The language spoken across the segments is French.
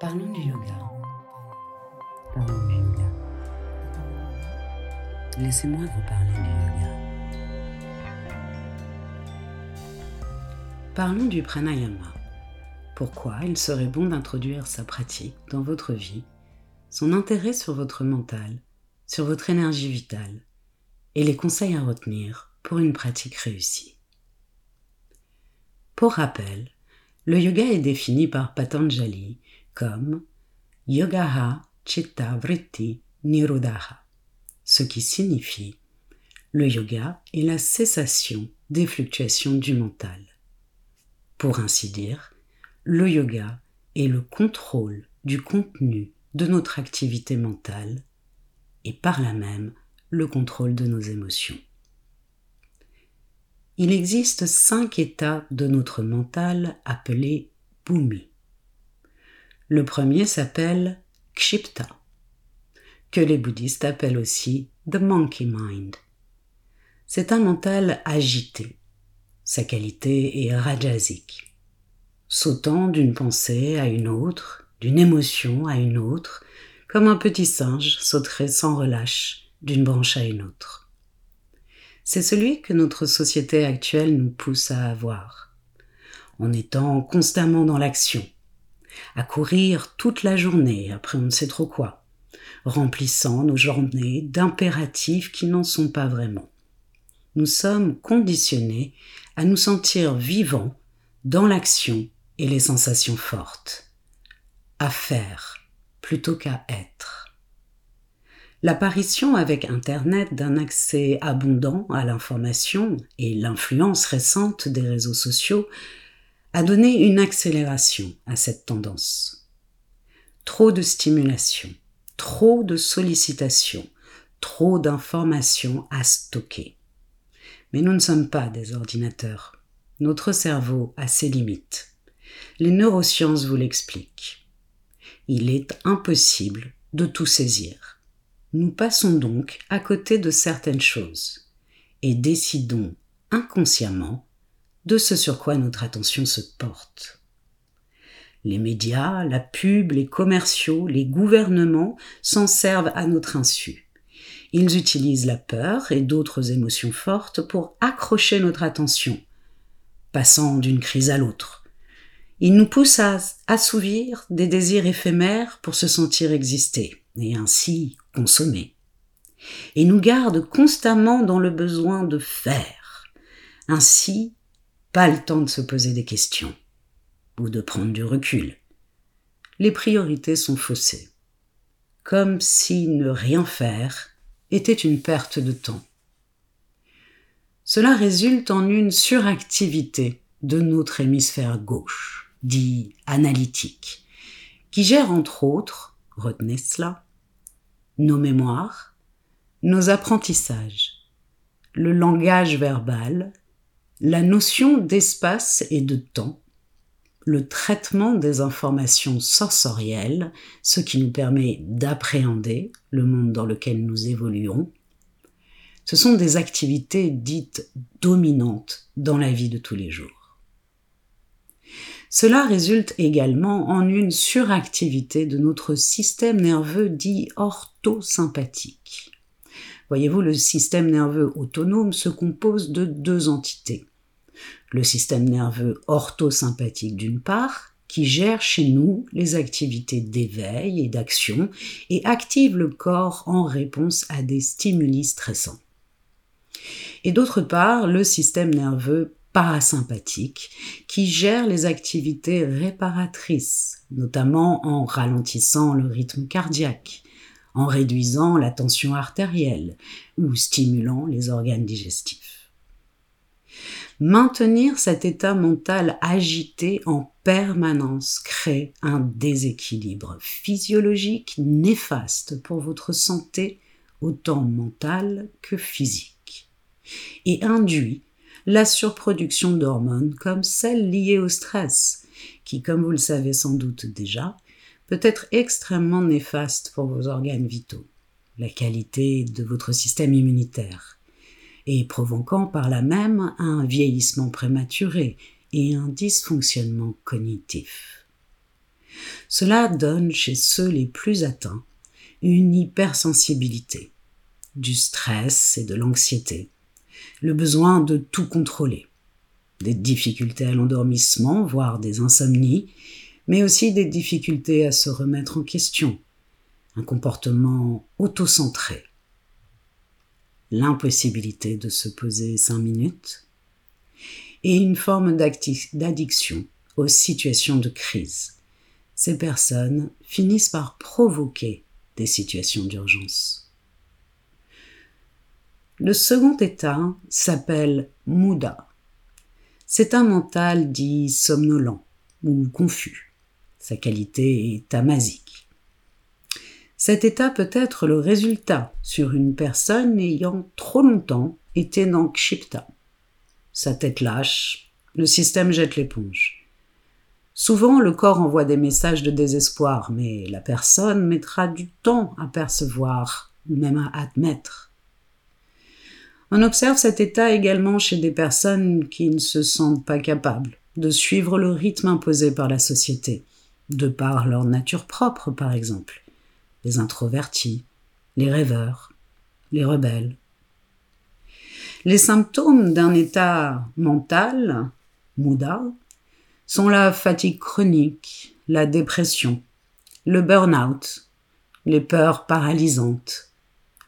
Parlons du yoga. Parlons du yoga. Laissez-moi vous parler du yoga. Parlons du pranayama. Pourquoi il serait bon d'introduire sa pratique dans votre vie, son intérêt sur votre mental, sur votre énergie vitale, et les conseils à retenir pour une pratique réussie? Pour rappel, le yoga est défini par Patanjali comme Yogaha Chitta Vritti ce qui signifie le yoga est la cessation des fluctuations du mental. Pour ainsi dire, le yoga est le contrôle du contenu de notre activité mentale et par là même le contrôle de nos émotions. Il existe cinq états de notre mental appelés bhumi. Le premier s'appelle Kshipta, que les bouddhistes appellent aussi the monkey mind. C'est un mental agité. Sa qualité est rajasique, sautant d'une pensée à une autre, d'une émotion à une autre, comme un petit singe sauterait sans relâche d'une branche à une autre c'est celui que notre société actuelle nous pousse à avoir, en étant constamment dans l'action, à courir toute la journée après on ne sait trop quoi, remplissant nos journées d'impératifs qui n'en sont pas vraiment. Nous sommes conditionnés à nous sentir vivants dans l'action et les sensations fortes, à faire plutôt qu'à être. L'apparition avec Internet d'un accès abondant à l'information et l'influence récente des réseaux sociaux a donné une accélération à cette tendance. Trop de stimulation, trop de sollicitations, trop d'informations à stocker. Mais nous ne sommes pas des ordinateurs. Notre cerveau a ses limites. Les neurosciences vous l'expliquent. Il est impossible de tout saisir nous passons donc à côté de certaines choses et décidons inconsciemment de ce sur quoi notre attention se porte. Les médias, la pub, les commerciaux, les gouvernements s'en servent à notre insu. Ils utilisent la peur et d'autres émotions fortes pour accrocher notre attention, passant d'une crise à l'autre. Ils nous poussent à assouvir des désirs éphémères pour se sentir exister, et ainsi consommer, et nous garde constamment dans le besoin de faire. Ainsi, le temps de se poser des questions ou de prendre du recul. Les priorités sont faussées, comme si ne rien faire était une perte de temps. Cela résulte en une suractivité de notre hémisphère gauche, dit analytique, qui gère entre autres, retenez cela, nos mémoires, nos apprentissages, le langage verbal, la notion d'espace et de temps, le traitement des informations sensorielles, ce qui nous permet d'appréhender le monde dans lequel nous évoluons. Ce sont des activités dites dominantes dans la vie de tous les jours. Cela résulte également en une suractivité de notre système nerveux dit orthosympathique. Voyez-vous, le système nerveux autonome se compose de deux entités. Le système nerveux orthosympathique d'une part, qui gère chez nous les activités d'éveil et d'action et active le corps en réponse à des stimuli stressants. Et d'autre part, le système nerveux parasympathique qui gère les activités réparatrices, notamment en ralentissant le rythme cardiaque, en réduisant la tension artérielle ou stimulant les organes digestifs. Maintenir cet état mental agité en permanence crée un déséquilibre physiologique néfaste pour votre santé autant mentale que physique et induit la surproduction d'hormones comme celle liée au stress, qui, comme vous le savez sans doute déjà, peut être extrêmement néfaste pour vos organes vitaux, la qualité de votre système immunitaire, et provoquant par là même un vieillissement prématuré et un dysfonctionnement cognitif. Cela donne chez ceux les plus atteints une hypersensibilité, du stress et de l'anxiété, le besoin de tout contrôler, des difficultés à l'endormissement, voire des insomnies, mais aussi des difficultés à se remettre en question, un comportement autocentré, l'impossibilité de se poser cinq minutes, et une forme d'addiction aux situations de crise. Ces personnes finissent par provoquer des situations d'urgence. Le second état s'appelle Muda. C'est un mental dit somnolent ou confus. Sa qualité est tamasique. Cet état peut être le résultat sur une personne ayant trop longtemps été dans Kshipta. Sa tête lâche, le système jette l'éponge. Souvent, le corps envoie des messages de désespoir, mais la personne mettra du temps à percevoir ou même à admettre. On observe cet état également chez des personnes qui ne se sentent pas capables de suivre le rythme imposé par la société, de par leur nature propre par exemple, les introvertis, les rêveurs, les rebelles. Les symptômes d'un état mental, Mouda, sont la fatigue chronique, la dépression, le burn-out, les peurs paralysantes,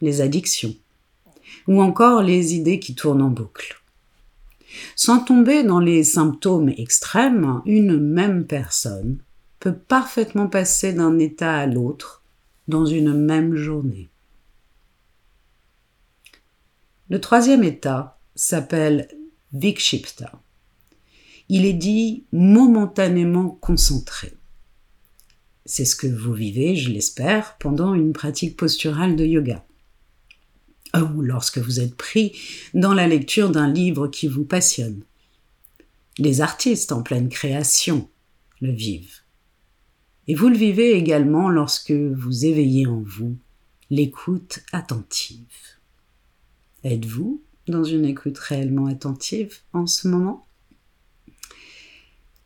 les addictions, ou encore les idées qui tournent en boucle. Sans tomber dans les symptômes extrêmes, une même personne peut parfaitement passer d'un état à l'autre dans une même journée. Le troisième état s'appelle Vikshipta il est dit momentanément concentré. C'est ce que vous vivez, je l'espère, pendant une pratique posturale de yoga. Ou lorsque vous êtes pris dans la lecture d'un livre qui vous passionne. Les artistes en pleine création le vivent. Et vous le vivez également lorsque vous éveillez en vous l'écoute attentive. Êtes-vous dans une écoute réellement attentive en ce moment?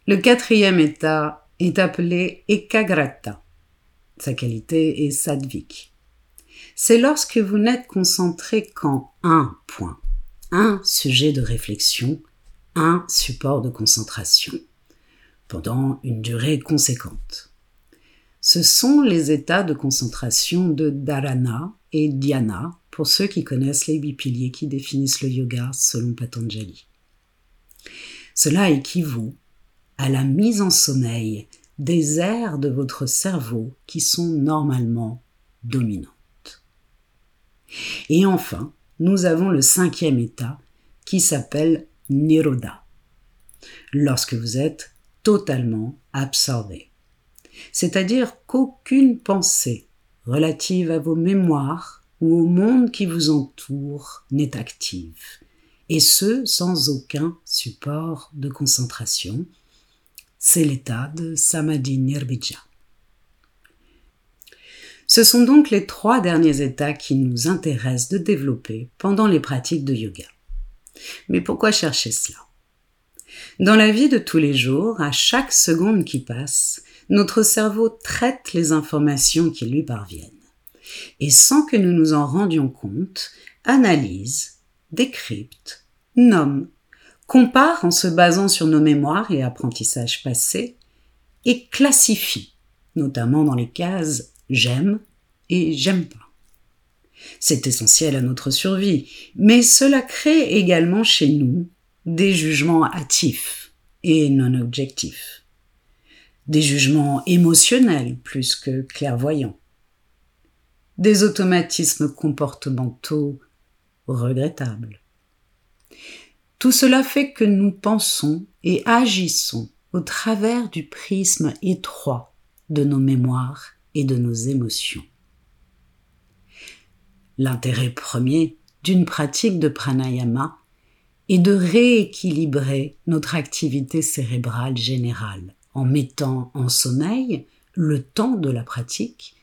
Le quatrième état est appelé Ekagrata. Sa qualité est sadvik. C'est lorsque vous n'êtes concentré qu'en un point, un sujet de réflexion, un support de concentration, pendant une durée conséquente. Ce sont les états de concentration de Dharana et Dhyana pour ceux qui connaissent les huit piliers qui définissent le yoga selon Patanjali. Cela équivaut à la mise en sommeil des aires de votre cerveau qui sont normalement dominantes. Et enfin, nous avons le cinquième état qui s'appelle Niroda, lorsque vous êtes totalement absorbé. C'est-à-dire qu'aucune pensée relative à vos mémoires ou au monde qui vous entoure n'est active, et ce sans aucun support de concentration, c'est l'état de Samadhi Nirbija. Ce sont donc les trois derniers états qui nous intéressent de développer pendant les pratiques de yoga. Mais pourquoi chercher cela? Dans la vie de tous les jours, à chaque seconde qui passe, notre cerveau traite les informations qui lui parviennent et sans que nous nous en rendions compte, analyse, décrypte, nomme, compare en se basant sur nos mémoires et apprentissages passés, et classifie, notamment dans les cases j'aime et j'aime pas. C'est essentiel à notre survie, mais cela crée également chez nous des jugements hâtifs et non objectifs, des jugements émotionnels plus que clairvoyants, des automatismes comportementaux regrettables, tout cela fait que nous pensons et agissons au travers du prisme étroit de nos mémoires et de nos émotions. L'intérêt premier d'une pratique de pranayama est de rééquilibrer notre activité cérébrale générale en mettant en sommeil, le temps de la pratique,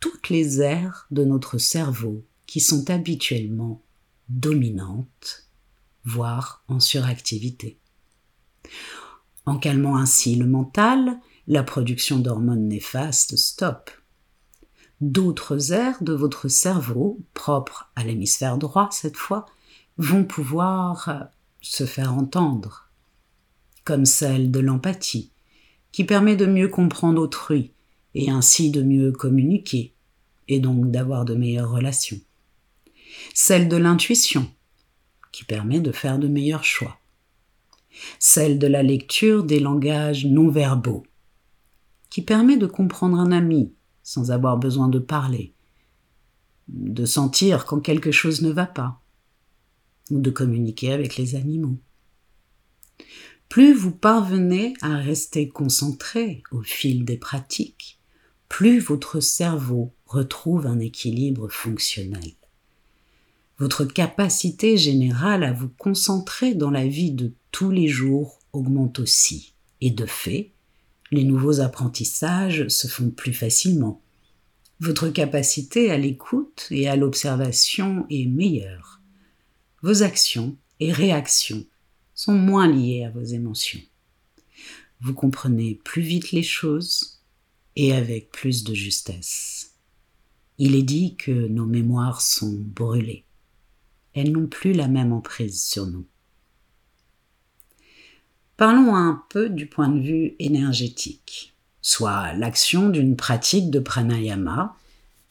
toutes les aires de notre cerveau qui sont habituellement dominantes voire en suractivité. En calmant ainsi le mental la production d'hormones néfastes stoppe. D'autres aires de votre cerveau, propres à l'hémisphère droit cette fois, vont pouvoir se faire entendre, comme celle de l'empathie, qui permet de mieux comprendre autrui et ainsi de mieux communiquer, et donc d'avoir de meilleures relations. Celle de l'intuition, qui permet de faire de meilleurs choix. Celle de la lecture des langages non verbaux, qui permet de comprendre un ami sans avoir besoin de parler, de sentir quand quelque chose ne va pas, ou de communiquer avec les animaux. Plus vous parvenez à rester concentré au fil des pratiques, plus votre cerveau retrouve un équilibre fonctionnel. Votre capacité générale à vous concentrer dans la vie de tous les jours augmente aussi. Et de fait, les nouveaux apprentissages se font plus facilement. Votre capacité à l'écoute et à l'observation est meilleure. Vos actions et réactions sont moins liées à vos émotions. Vous comprenez plus vite les choses et avec plus de justesse. Il est dit que nos mémoires sont brûlées. Elles n'ont plus la même emprise sur nous. Parlons un peu du point de vue énergétique, soit l'action d'une pratique de pranayama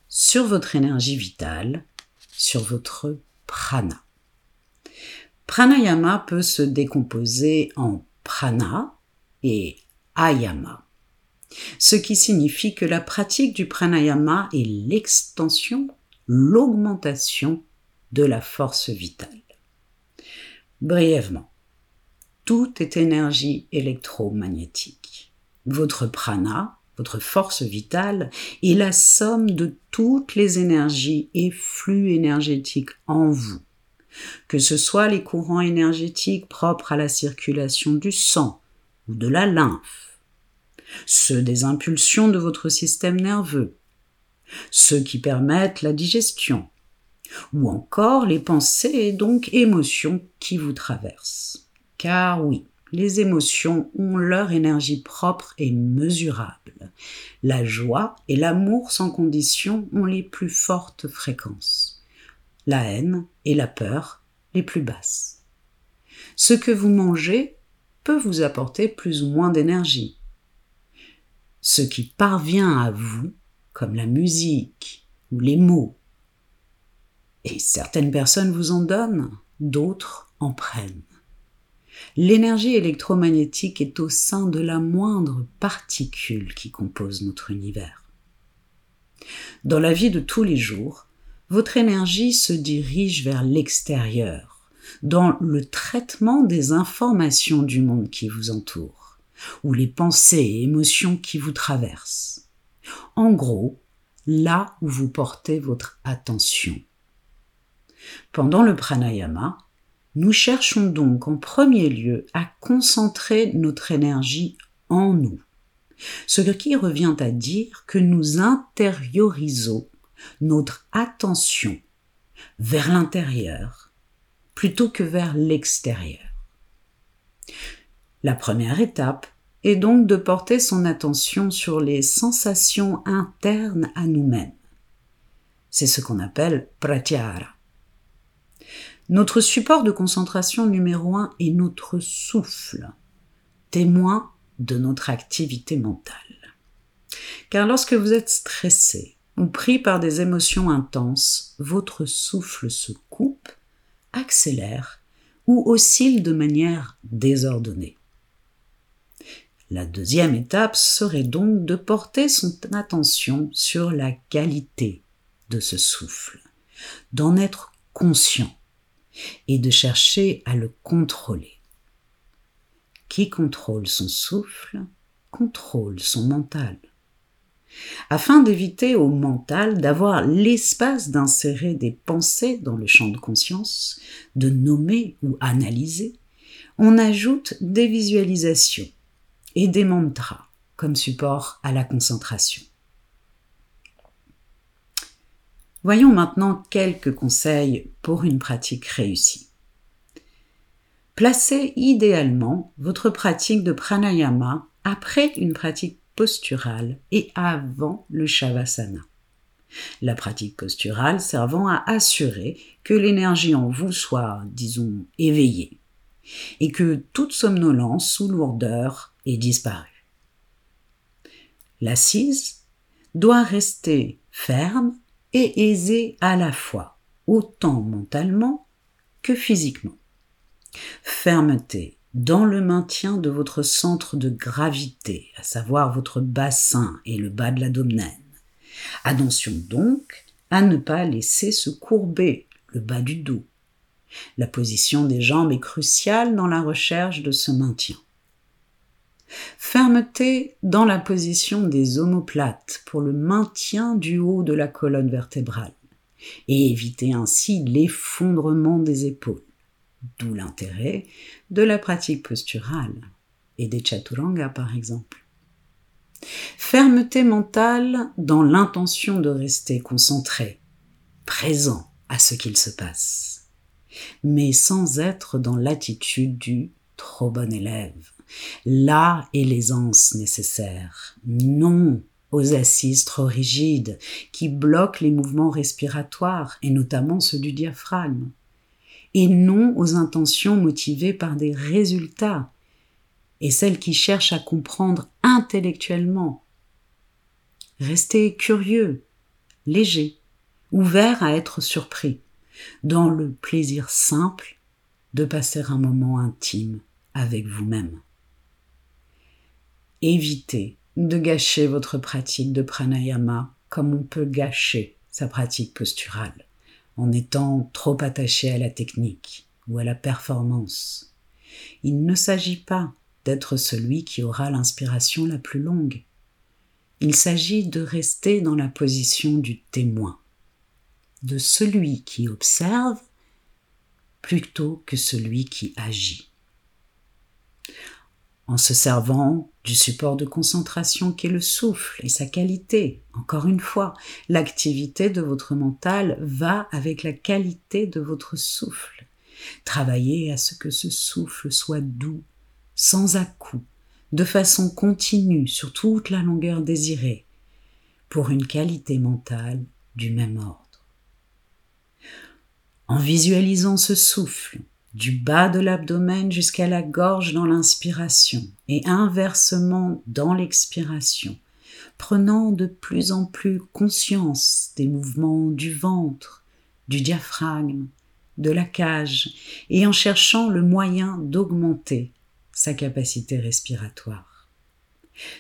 sur votre énergie vitale, sur votre prana. Pranayama peut se décomposer en prana et ayama, ce qui signifie que la pratique du pranayama est l'extension, l'augmentation de la force vitale. Brièvement, tout est énergie électromagnétique. Votre prana, votre force vitale, est la somme de toutes les énergies et flux énergétiques en vous, que ce soit les courants énergétiques propres à la circulation du sang ou de la lymphe, ceux des impulsions de votre système nerveux, ceux qui permettent la digestion, ou encore les pensées et donc émotions qui vous traversent. Car oui, les émotions ont leur énergie propre et mesurable. La joie et l'amour sans condition ont les plus fortes fréquences. La haine et la peur les plus basses. Ce que vous mangez peut vous apporter plus ou moins d'énergie. Ce qui parvient à vous, comme la musique ou les mots, et certaines personnes vous en donnent, d'autres en prennent. L'énergie électromagnétique est au sein de la moindre particule qui compose notre univers. Dans la vie de tous les jours, votre énergie se dirige vers l'extérieur, dans le traitement des informations du monde qui vous entoure, ou les pensées et émotions qui vous traversent. En gros, là où vous portez votre attention. Pendant le pranayama, nous cherchons donc en premier lieu à concentrer notre énergie en nous, ce qui revient à dire que nous intériorisons notre attention vers l'intérieur plutôt que vers l'extérieur. La première étape est donc de porter son attention sur les sensations internes à nous-mêmes. C'est ce qu'on appelle pratyahara. Notre support de concentration numéro un est notre souffle, témoin de notre activité mentale. Car lorsque vous êtes stressé ou pris par des émotions intenses, votre souffle se coupe, accélère ou oscille de manière désordonnée. La deuxième étape serait donc de porter son attention sur la qualité de ce souffle, d'en être conscient et de chercher à le contrôler. Qui contrôle son souffle contrôle son mental. Afin d'éviter au mental d'avoir l'espace d'insérer des pensées dans le champ de conscience, de nommer ou analyser, on ajoute des visualisations et des mantras comme support à la concentration. Voyons maintenant quelques conseils pour une pratique réussie. Placez idéalement votre pratique de pranayama après une pratique posturale et avant le Shavasana. La pratique posturale servant à assurer que l'énergie en vous soit, disons, éveillée et que toute somnolence ou lourdeur ait disparu. L'assise doit rester ferme et aisée à la fois, autant mentalement que physiquement. Fermeté dans le maintien de votre centre de gravité, à savoir votre bassin et le bas de l'abdomen. Attention donc à ne pas laisser se courber le bas du dos. La position des jambes est cruciale dans la recherche de ce maintien. Fermeté dans la position des omoplates pour le maintien du haut de la colonne vertébrale et éviter ainsi l'effondrement des épaules. D'où l'intérêt de la pratique posturale et des chaturanga par exemple. Fermeté mentale dans l'intention de rester concentré, présent à ce qu'il se passe, mais sans être dans l'attitude du trop bon élève. Là est l'aisance nécessaire, non aux assises trop rigides qui bloquent les mouvements respiratoires et notamment ceux du diaphragme et non aux intentions motivées par des résultats, et celles qui cherchent à comprendre intellectuellement. Restez curieux, léger, ouvert à être surpris, dans le plaisir simple de passer un moment intime avec vous-même. Évitez de gâcher votre pratique de pranayama comme on peut gâcher sa pratique posturale en étant trop attaché à la technique ou à la performance. Il ne s'agit pas d'être celui qui aura l'inspiration la plus longue. Il s'agit de rester dans la position du témoin, de celui qui observe plutôt que celui qui agit en se servant du support de concentration qu'est le souffle et sa qualité. Encore une fois, l'activité de votre mental va avec la qualité de votre souffle. Travaillez à ce que ce souffle soit doux, sans à-coups, de façon continue sur toute la longueur désirée, pour une qualité mentale du même ordre. En visualisant ce souffle, du bas de l'abdomen jusqu'à la gorge dans l'inspiration et inversement dans l'expiration, prenant de plus en plus conscience des mouvements du ventre, du diaphragme, de la cage et en cherchant le moyen d'augmenter sa capacité respiratoire.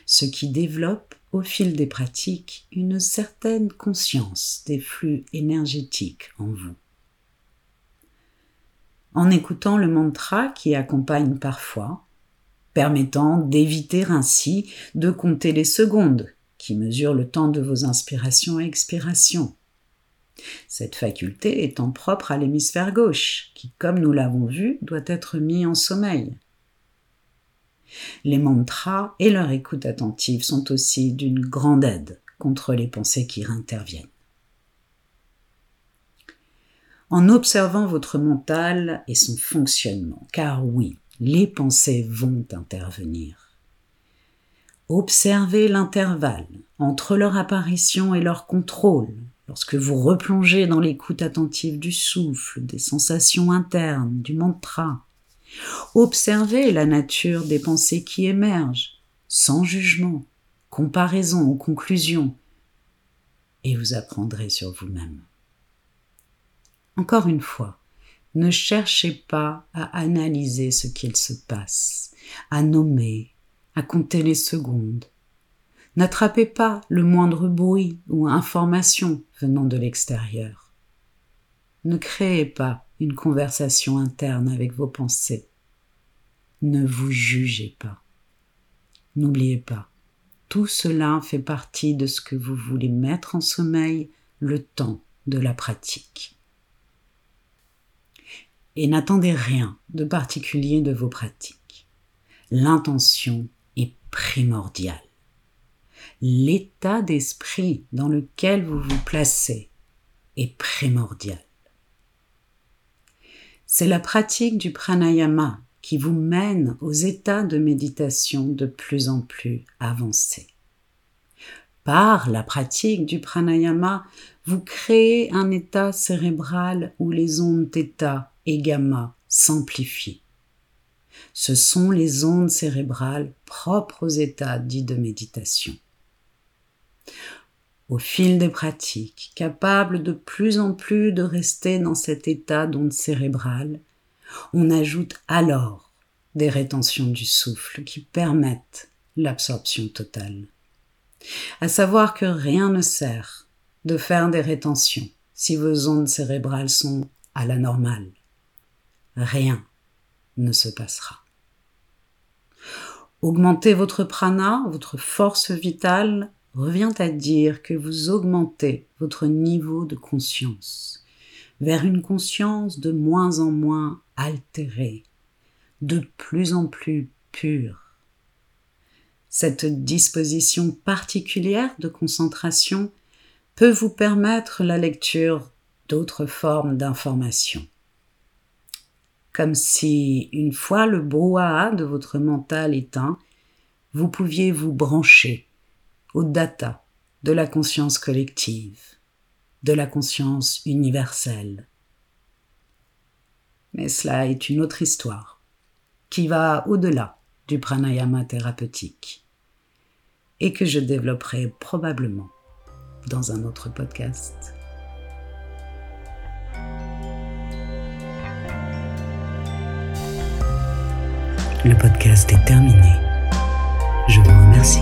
Ce qui développe au fil des pratiques une certaine conscience des flux énergétiques en vous en écoutant le mantra qui accompagne parfois, permettant d'éviter ainsi de compter les secondes qui mesurent le temps de vos inspirations et expirations. Cette faculté étant propre à l'hémisphère gauche, qui, comme nous l'avons vu, doit être mis en sommeil. Les mantras et leur écoute attentive sont aussi d'une grande aide contre les pensées qui interviennent en observant votre mental et son fonctionnement, car oui, les pensées vont intervenir. Observez l'intervalle entre leur apparition et leur contrôle lorsque vous replongez dans l'écoute attentive du souffle, des sensations internes, du mantra. Observez la nature des pensées qui émergent, sans jugement, comparaison ou conclusion, et vous apprendrez sur vous-même. Encore une fois, ne cherchez pas à analyser ce qu'il se passe, à nommer, à compter les secondes. N'attrapez pas le moindre bruit ou information venant de l'extérieur. Ne créez pas une conversation interne avec vos pensées. Ne vous jugez pas. N'oubliez pas, tout cela fait partie de ce que vous voulez mettre en sommeil le temps de la pratique et n'attendez rien de particulier de vos pratiques. L'intention est primordiale. L'état d'esprit dans lequel vous vous placez est primordial. C'est la pratique du pranayama qui vous mène aux états de méditation de plus en plus avancés. par la pratique du pranayama, vous créez un état cérébral où les ondes θ et gamma s'amplifient. Ce sont les ondes cérébrales propres aux états dits de méditation. Au fil des pratiques, capables de plus en plus de rester dans cet état d'onde cérébrale, on ajoute alors des rétentions du souffle qui permettent l'absorption totale. À savoir que rien ne sert de faire des rétentions si vos ondes cérébrales sont à la normale. Rien ne se passera. Augmenter votre prana, votre force vitale, revient à dire que vous augmentez votre niveau de conscience vers une conscience de moins en moins altérée, de plus en plus pure. Cette disposition particulière de concentration peut vous permettre la lecture d'autres formes d'informations. Comme si, une fois le brouhaha de votre mental éteint, vous pouviez vous brancher aux data de la conscience collective, de la conscience universelle. Mais cela est une autre histoire qui va au-delà du pranayama thérapeutique et que je développerai probablement dans un autre podcast. Le podcast est terminé. Je vous remercie.